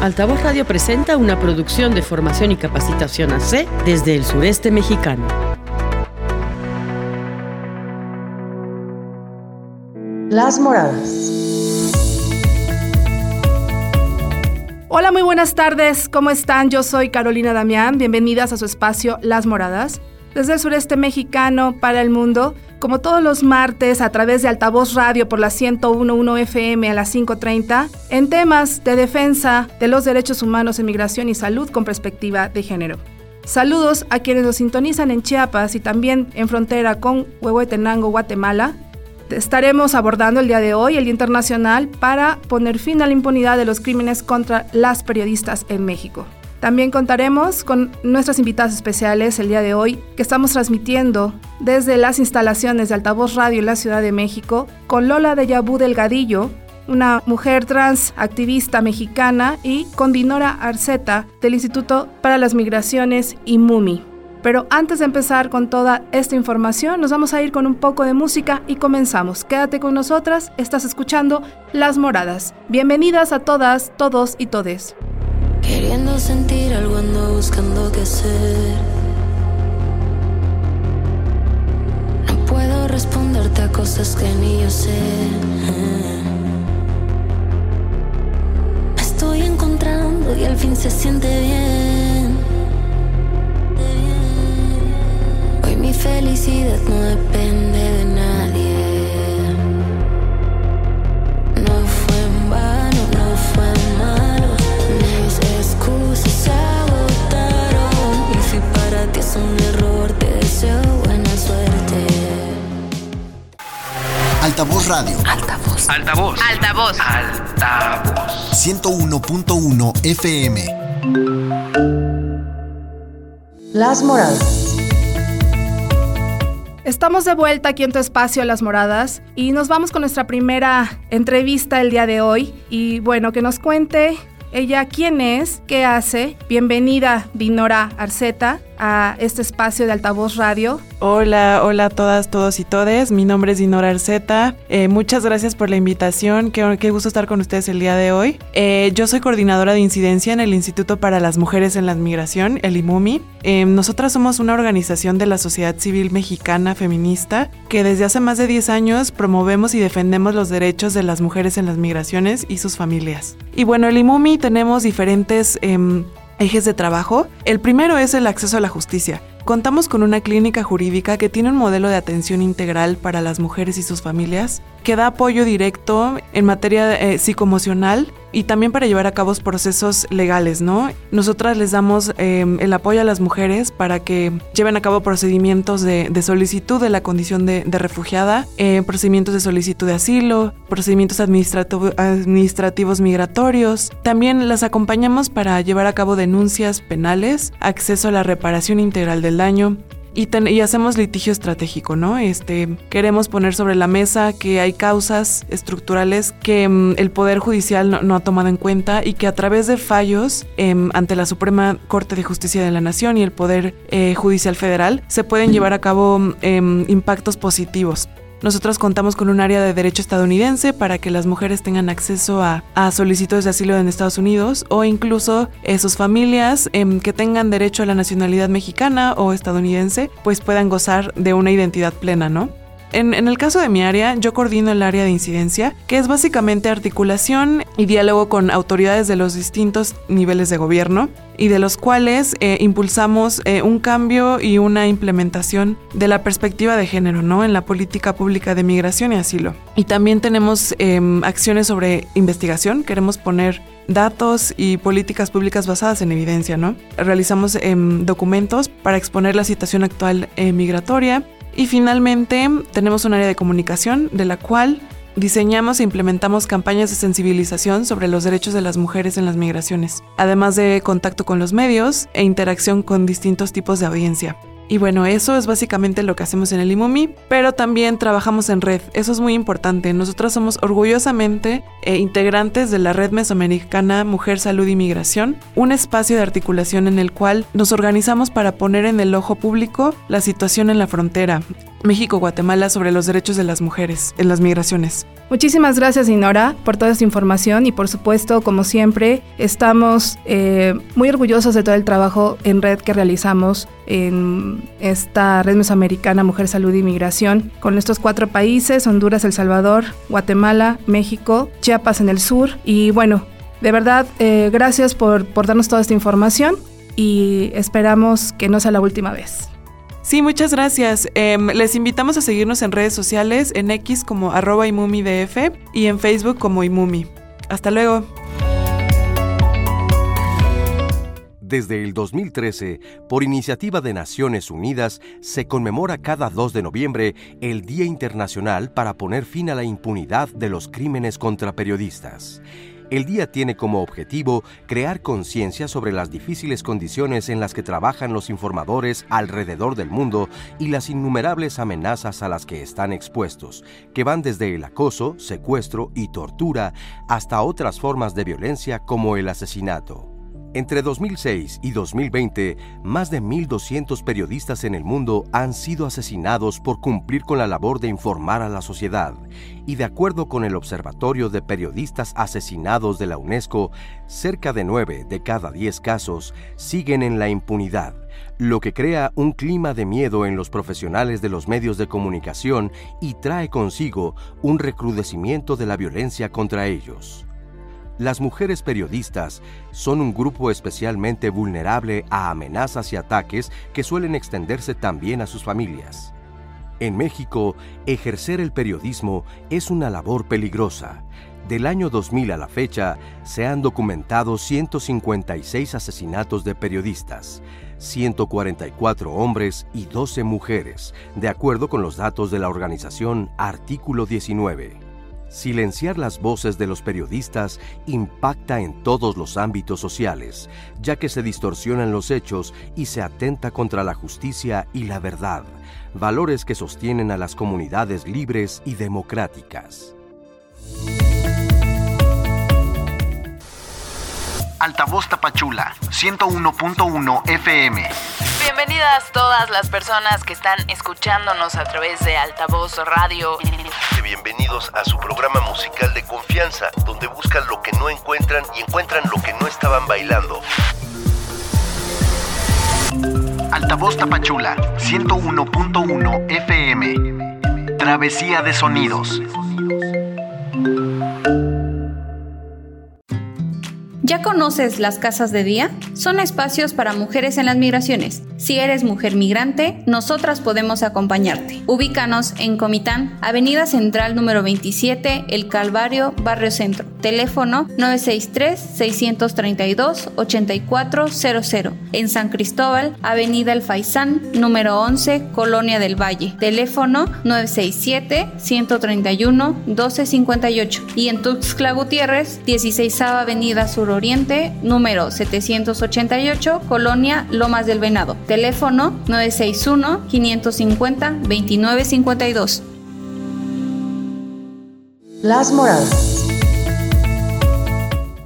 Altavoz Radio presenta una producción de formación y capacitación AC desde el sureste mexicano. Las Moradas. Hola, muy buenas tardes. ¿Cómo están? Yo soy Carolina Damián. Bienvenidas a su espacio Las Moradas. Desde el sureste mexicano para el mundo, como todos los martes a través de Altavoz Radio por la 101.1 FM a las 5.30, en temas de defensa de los derechos humanos, migración y salud con perspectiva de género. Saludos a quienes nos sintonizan en Chiapas y también en frontera con Huehuetenango, Guatemala, estaremos abordando el día de hoy, el Día Internacional, para poner fin a la impunidad de los crímenes contra las periodistas en México. También contaremos con nuestras invitadas especiales el día de hoy, que estamos transmitiendo desde las instalaciones de Altavoz Radio en la Ciudad de México, con Lola de Yabú Delgadillo, una mujer trans activista mexicana, y con Dinora Arceta del Instituto para las Migraciones y MUMI. Pero antes de empezar con toda esta información, nos vamos a ir con un poco de música y comenzamos. Quédate con nosotras, estás escuchando Las Moradas. Bienvenidas a todas, todos y todes. Queriendo sentir algo ando buscando qué hacer. No puedo responderte a cosas que ni yo sé. Me estoy encontrando y al fin se siente bien. Hoy mi felicidad no depende de se agotaron. Y si para ti es un error, te deseo buena suerte. Altavoz Radio. Altavoz. Altavoz. Altavoz. Altavoz. 101.1 FM. Las Moradas. Estamos de vuelta aquí en tu espacio Las Moradas y nos vamos con nuestra primera entrevista el día de hoy. Y bueno, que nos cuente ella quién es, qué hace. Bienvenida, Dinora Arceta, a este espacio de Altavoz Radio. Hola, hola a todas, todos y todes. Mi nombre es Dinora Arceta. Eh, muchas gracias por la invitación. Qué, qué, gusto estar con ustedes el día de hoy. Eh, yo soy coordinadora de incidencia en el Instituto para las Mujeres en la Migración, el IMUMI. Eh, nosotras somos una organización de la sociedad civil mexicana feminista que desde hace más de 10 años promovemos y defendemos los derechos de las mujeres en las migraciones y sus familias. Y bueno, el IMUMI tenemos diferentes em, ejes de trabajo. El primero es el acceso a la justicia. Contamos con una clínica jurídica que tiene un modelo de atención integral para las mujeres y sus familias, que da apoyo directo en materia eh, psicoemocional y también para llevar a cabo procesos legales, ¿no? Nosotras les damos eh, el apoyo a las mujeres para que lleven a cabo procedimientos de, solicitud de la condición de, refugiada, eh, procedimientos de solicitud de asilo, procedimientos administrativo, administrativos migratorios. También las acompañamos para llevar a cabo denuncias penales, acceso a la reparación integral del daño, y, ten, y, hacemos litigio estratégico, ¿no? Este, queremos poner sobre la mesa que hay causas estructurales que um, el Poder Judicial no, no, ha tomado en cuenta y que a través de fallos eh, ante la Suprema Corte de Justicia de la Nación y el Poder eh, Judicial Federal se pueden llevar a cabo eh, impactos positivos. Nosotros contamos con un área de derecho estadounidense para que las mujeres tengan acceso a, a solicitudes de asilo en Estados Unidos o incluso sus familias eh, que tengan derecho a la nacionalidad mexicana o estadounidense, pues puedan gozar de una identidad plena, ¿no? En, el caso de mi área, yo coordino el área de incidencia, que es básicamente articulación y diálogo con autoridades de los distintos niveles de gobierno y de los cuales eh, impulsamos eh, un cambio y una implementación de la perspectiva de género, ¿no? En la política pública de migración y asilo. Y también tenemos eh, acciones sobre investigación, queremos poner datos y políticas públicas basadas en evidencia, ¿no? Realizamos em, documentos para exponer la situación actual eh, migratoria y finalmente tenemos un área de comunicación de la cual diseñamos e implementamos campañas de sensibilización sobre los derechos de las mujeres en las migraciones, además de contacto con los medios e interacción con distintos tipos de audiencia. Y bueno, eso es básicamente lo que hacemos en el IMUMI, pero también trabajamos en red, eso es muy importante. Nosotras somos orgullosamente eh, integrantes de la Red Mesoamericana Mujer, Salud y Migración, un espacio de articulación en el cual nos organizamos para poner en el ojo público la situación en la frontera. México-Guatemala sobre los derechos de las mujeres en las migraciones. Muchísimas gracias, Inora, por toda esta información y por supuesto, como siempre, estamos eh, muy orgullosos de todo el trabajo en red que realizamos en esta red mesoamericana Mujer, Salud y Migración con estos cuatro países, Honduras, El Salvador, Guatemala, México, Chiapas en el sur y bueno, de verdad, eh, gracias por, por darnos toda esta información y esperamos que no sea la última vez. Sí, muchas gracias. Em, les invitamos a seguirnos en redes sociales, en X como arroba imumidf y en Facebook como imumi. Hasta luego. Desde el 2013, por iniciativa de Naciones Unidas, se conmemora cada 2 de noviembre el Día Internacional para poner fin a la impunidad de los crímenes contra periodistas. El día tiene como objetivo crear conciencia sobre las difíciles condiciones en las que trabajan los informadores alrededor del mundo y las innumerables amenazas a las que están expuestos, que van desde el acoso, secuestro y tortura hasta otras formas de violencia como el asesinato. Entre 2006 y 2020, más de 1.200 periodistas en el mundo han sido asesinados por cumplir con la labor de informar a la sociedad. Y de acuerdo con el Observatorio de Periodistas Asesinados de la UNESCO, cerca de 9 de cada 10 casos siguen en la impunidad, lo que crea un clima de miedo en los profesionales de los medios de comunicación y trae consigo un recrudecimiento de la violencia contra ellos. Las mujeres periodistas son un grupo especialmente vulnerable a amenazas y ataques que suelen extenderse también a sus familias. En México, ejercer el periodismo es una labor peligrosa. Del año 2000 a la fecha, se han documentado 156 asesinatos de periodistas, 144 hombres y 12 mujeres, de acuerdo con los datos de la organización Artículo 19. Silenciar las voces de los periodistas impacta en todos los ámbitos sociales, ya que se distorsionan los hechos y se atenta contra la justicia y la verdad, valores que sostienen a las comunidades libres y democráticas. Altavoz Tapachula, 101.1 FM. Bienvenidas todas las personas que están escuchándonos a través de Altavoz Radio. Bienvenidos a su programa musical de confianza, donde buscan lo que no encuentran y encuentran lo que no estaban bailando. Altavoz Tapachula, 101.1 FM. Travesía de sonidos. ¿Ya conoces las casas de día? Son espacios para mujeres en las migraciones. Si eres mujer migrante, nosotras podemos acompañarte. Ubícanos en Comitán, Avenida Central número 27, El Calvario, Barrio Centro. Teléfono 963-632-8400. En San Cristóbal, Avenida El Faisán, número 11, Colonia del Valle. Teléfono 967-131-1258. Y en Tuxtla Gutiérrez, 16 Avenida Sur Oriente, número 788, Colonia Lomas del Venado. Teléfono 961-550-2952. Las Moradas.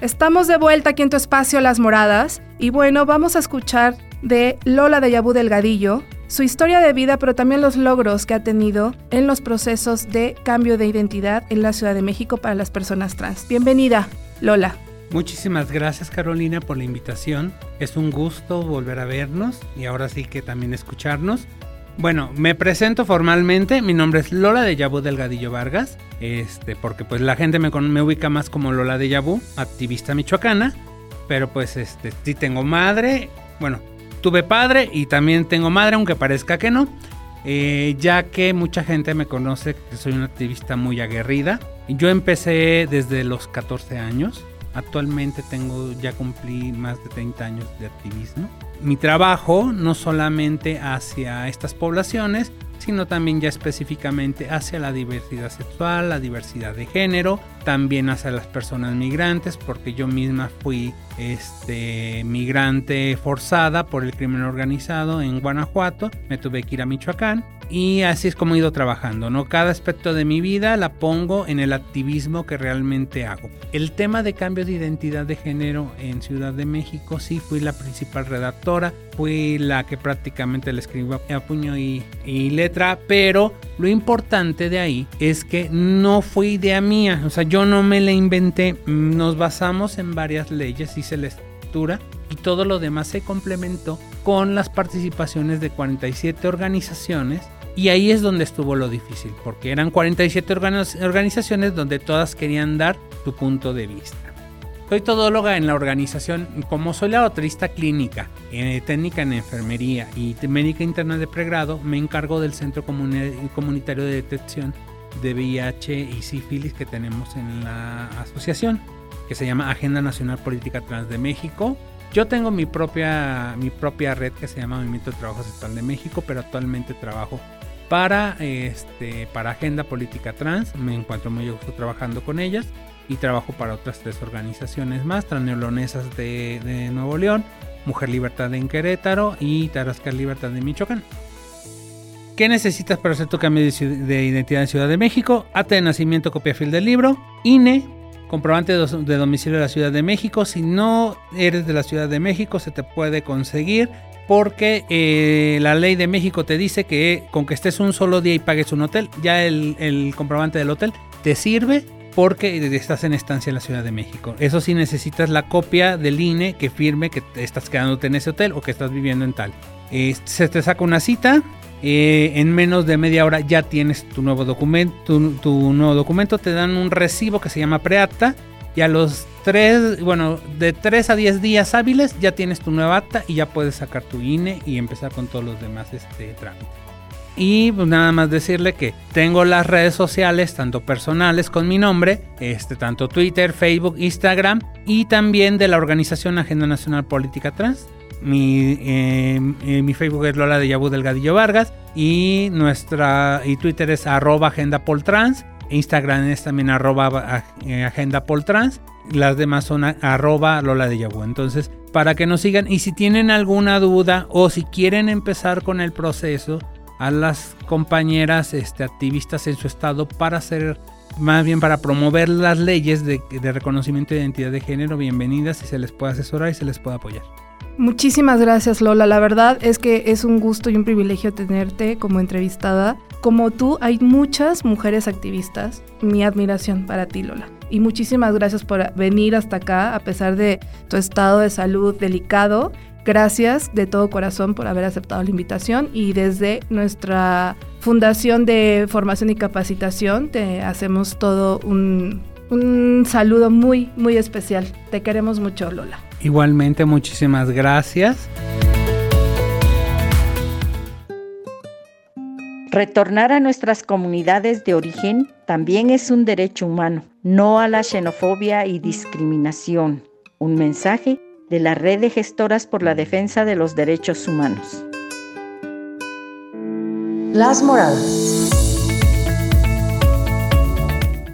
Estamos de vuelta aquí en tu espacio Las Moradas y bueno, vamos a escuchar de Lola de Yabú Delgadillo, su historia de vida, pero también los logros que ha tenido en los procesos de cambio de identidad en la Ciudad de México para las personas trans. Bienvenida, Lola. Muchísimas gracias Carolina por la invitación. Es un gusto volver a vernos y ahora sí que también escucharnos. Bueno, me presento formalmente. Mi nombre es Lola de Yabú Delgadillo Vargas. Este, porque pues la gente me, me ubica más como Lola de Yabú, activista michoacana. Pero pues este, sí tengo madre. Bueno, tuve padre y también tengo madre, aunque parezca que no. Eh, ya que mucha gente me conoce que soy una activista muy aguerrida. Yo empecé desde los 14 años. Actualmente tengo, ya cumplí más de 30 años de activismo. Mi trabajo no solamente hacia estas poblaciones, sino también ya específicamente hacia la diversidad sexual, la diversidad de género, también hacia las personas migrantes, porque yo misma fui este, migrante forzada por el crimen organizado en Guanajuato, me tuve que ir a Michoacán y así es como he ido trabajando, ¿no? Cada aspecto de mi vida la pongo en el activismo que realmente hago. El tema de cambio de identidad de género en Ciudad de México, sí, fui la principal redactora, fui la que prácticamente le escribo a puño y, y letra, pero lo importante de ahí es que no fue idea mía, o sea, yo no me la inventé, nos basamos en varias leyes, hice la estructura y todo lo demás se complementó con las participaciones de 47 organizaciones y ahí es donde estuvo lo difícil, porque eran 47 organizaciones donde todas querían dar su punto de vista. Soy todóloga en la organización, como soy la autorista clínica, eh, técnica en enfermería y médica interna de pregrado, me encargo del Centro Comunitario de Detección de VIH y sífilis que tenemos en la asociación, que se llama Agenda Nacional Política Trans de México. Yo tengo mi propia, mi propia red que se llama Movimiento de Trabajo Sexual de México, pero actualmente trabajo para, este, para Agenda Política Trans. Me encuentro muy gusto trabajando con ellas y trabajo para otras tres organizaciones más, Transneolonesas de, Nuevo León, Mujer Libertad en Querétaro y Tarascar Libertad de Michoacán. ¿Qué necesitas para hacer tu cambio de, identidad en Ciudad de México? Ate de nacimiento, copia fiel del libro, INE, comprobante de domicilio de la Ciudad de México. Si no eres de la Ciudad de México, se te puede conseguir porque eh, la ley de México te dice que con que estés un solo día y pagues un hotel, ya el, comprobante del hotel te sirve porque estás en estancia en la Ciudad de México. Eso sí necesitas la copia del INE que firme que estás quedándote en ese hotel o que estás viviendo en tal. Eh, se te saca una cita, eh, en menos de media hora ya tienes tu nuevo documento, tu, nuevo documento, te dan un recibo que se llama preacta y a los 3, bueno, de 3 a 10 días hábiles ya tienes tu nueva acta y ya puedes sacar tu INE y empezar con todos los demás este, trámites. Y pues nada más decirle que tengo las redes sociales, tanto personales con mi nombre, este, tanto Twitter, Facebook, Instagram y también de la organización Agenda Nacional Política Trans. Mi, eh, eh, mi Facebook es Lola de Yabú Delgadillo Vargas y nuestra y Twitter es arroba agenda. Instagram es también arroba eh, agenda poltrans las demás son arroba Lola de Yabu. Entonces, para que nos sigan y si tienen alguna duda o si quieren empezar con el proceso, a las compañeras este, activistas en su estado para hacer, más bien para promover las leyes de, de reconocimiento de identidad de género, bienvenidas y se les puede asesorar y se les puede apoyar. Muchísimas gracias Lola, la verdad es que es un gusto y un privilegio tenerte como entrevistada. Como tú, hay muchas mujeres activistas. Mi admiración para ti Lola y muchísimas gracias por venir hasta acá a pesar de tu estado de salud delicado. Gracias de todo corazón por haber aceptado la invitación y desde nuestra Fundación de Formación y Capacitación te hacemos todo un, un saludo muy, muy especial. Te queremos mucho, Lola. Igualmente, muchísimas gracias. Retornar a nuestras comunidades de origen también es un derecho humano, no a la xenofobia y discriminación. Un mensaje de la red de gestoras por la defensa de los derechos humanos. Las Moradas.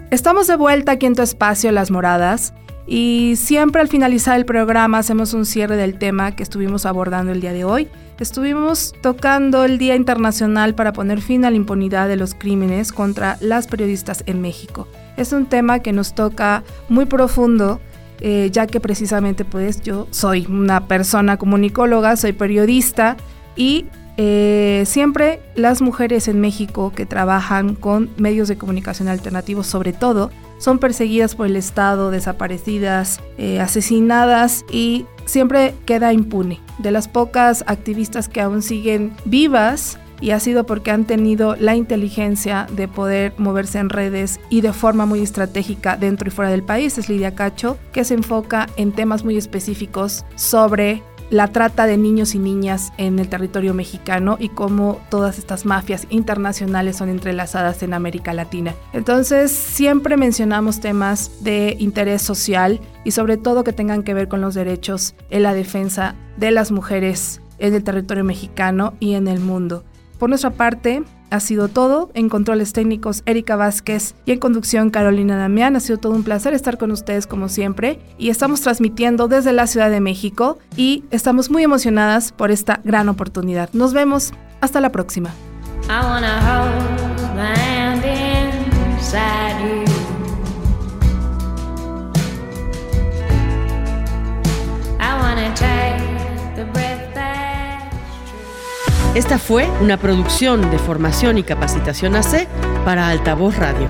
Estamos de vuelta aquí en tu espacio Las Moradas y siempre al finalizar el programa hacemos un cierre del tema que estuvimos abordando el día de hoy estuvimos tocando el Día Internacional para poner fin a la impunidad de los crímenes contra las periodistas en México. Es un tema que nos toca muy profundo, eh, ya que precisamente pues yo soy una persona comunicóloga, soy periodista y eh, siempre las mujeres en México que trabajan con medios de comunicación alternativos, sobre todo, son perseguidas por el Estado, desaparecidas, eh, asesinadas y siempre queda impune. De las pocas activistas que aún siguen vivas, y ha sido porque han tenido la inteligencia de poder moverse en redes y de forma muy estratégica dentro y fuera del país. Es Lidia Cacho, que se enfoca en temas muy específicos sobre la trata de niños y niñas en el territorio mexicano y cómo todas estas mafias internacionales son entrelazadas en América Latina. Entonces, siempre mencionamos temas de interés social y sobre todo que tengan que ver con los derechos en la defensa de las mujeres en el territorio mexicano y en el mundo. Por nuestra parte, ha sido todo. En controles técnicos, Erika Vázquez y en conducción, Carolina Damián. Ha sido todo un placer estar con ustedes como siempre. Y estamos transmitiendo desde la Ciudad de México y estamos muy emocionadas por esta gran oportunidad. Nos vemos. Hasta la próxima. Esta fue una producción de formación y capacitación AC para Altavoz Radio.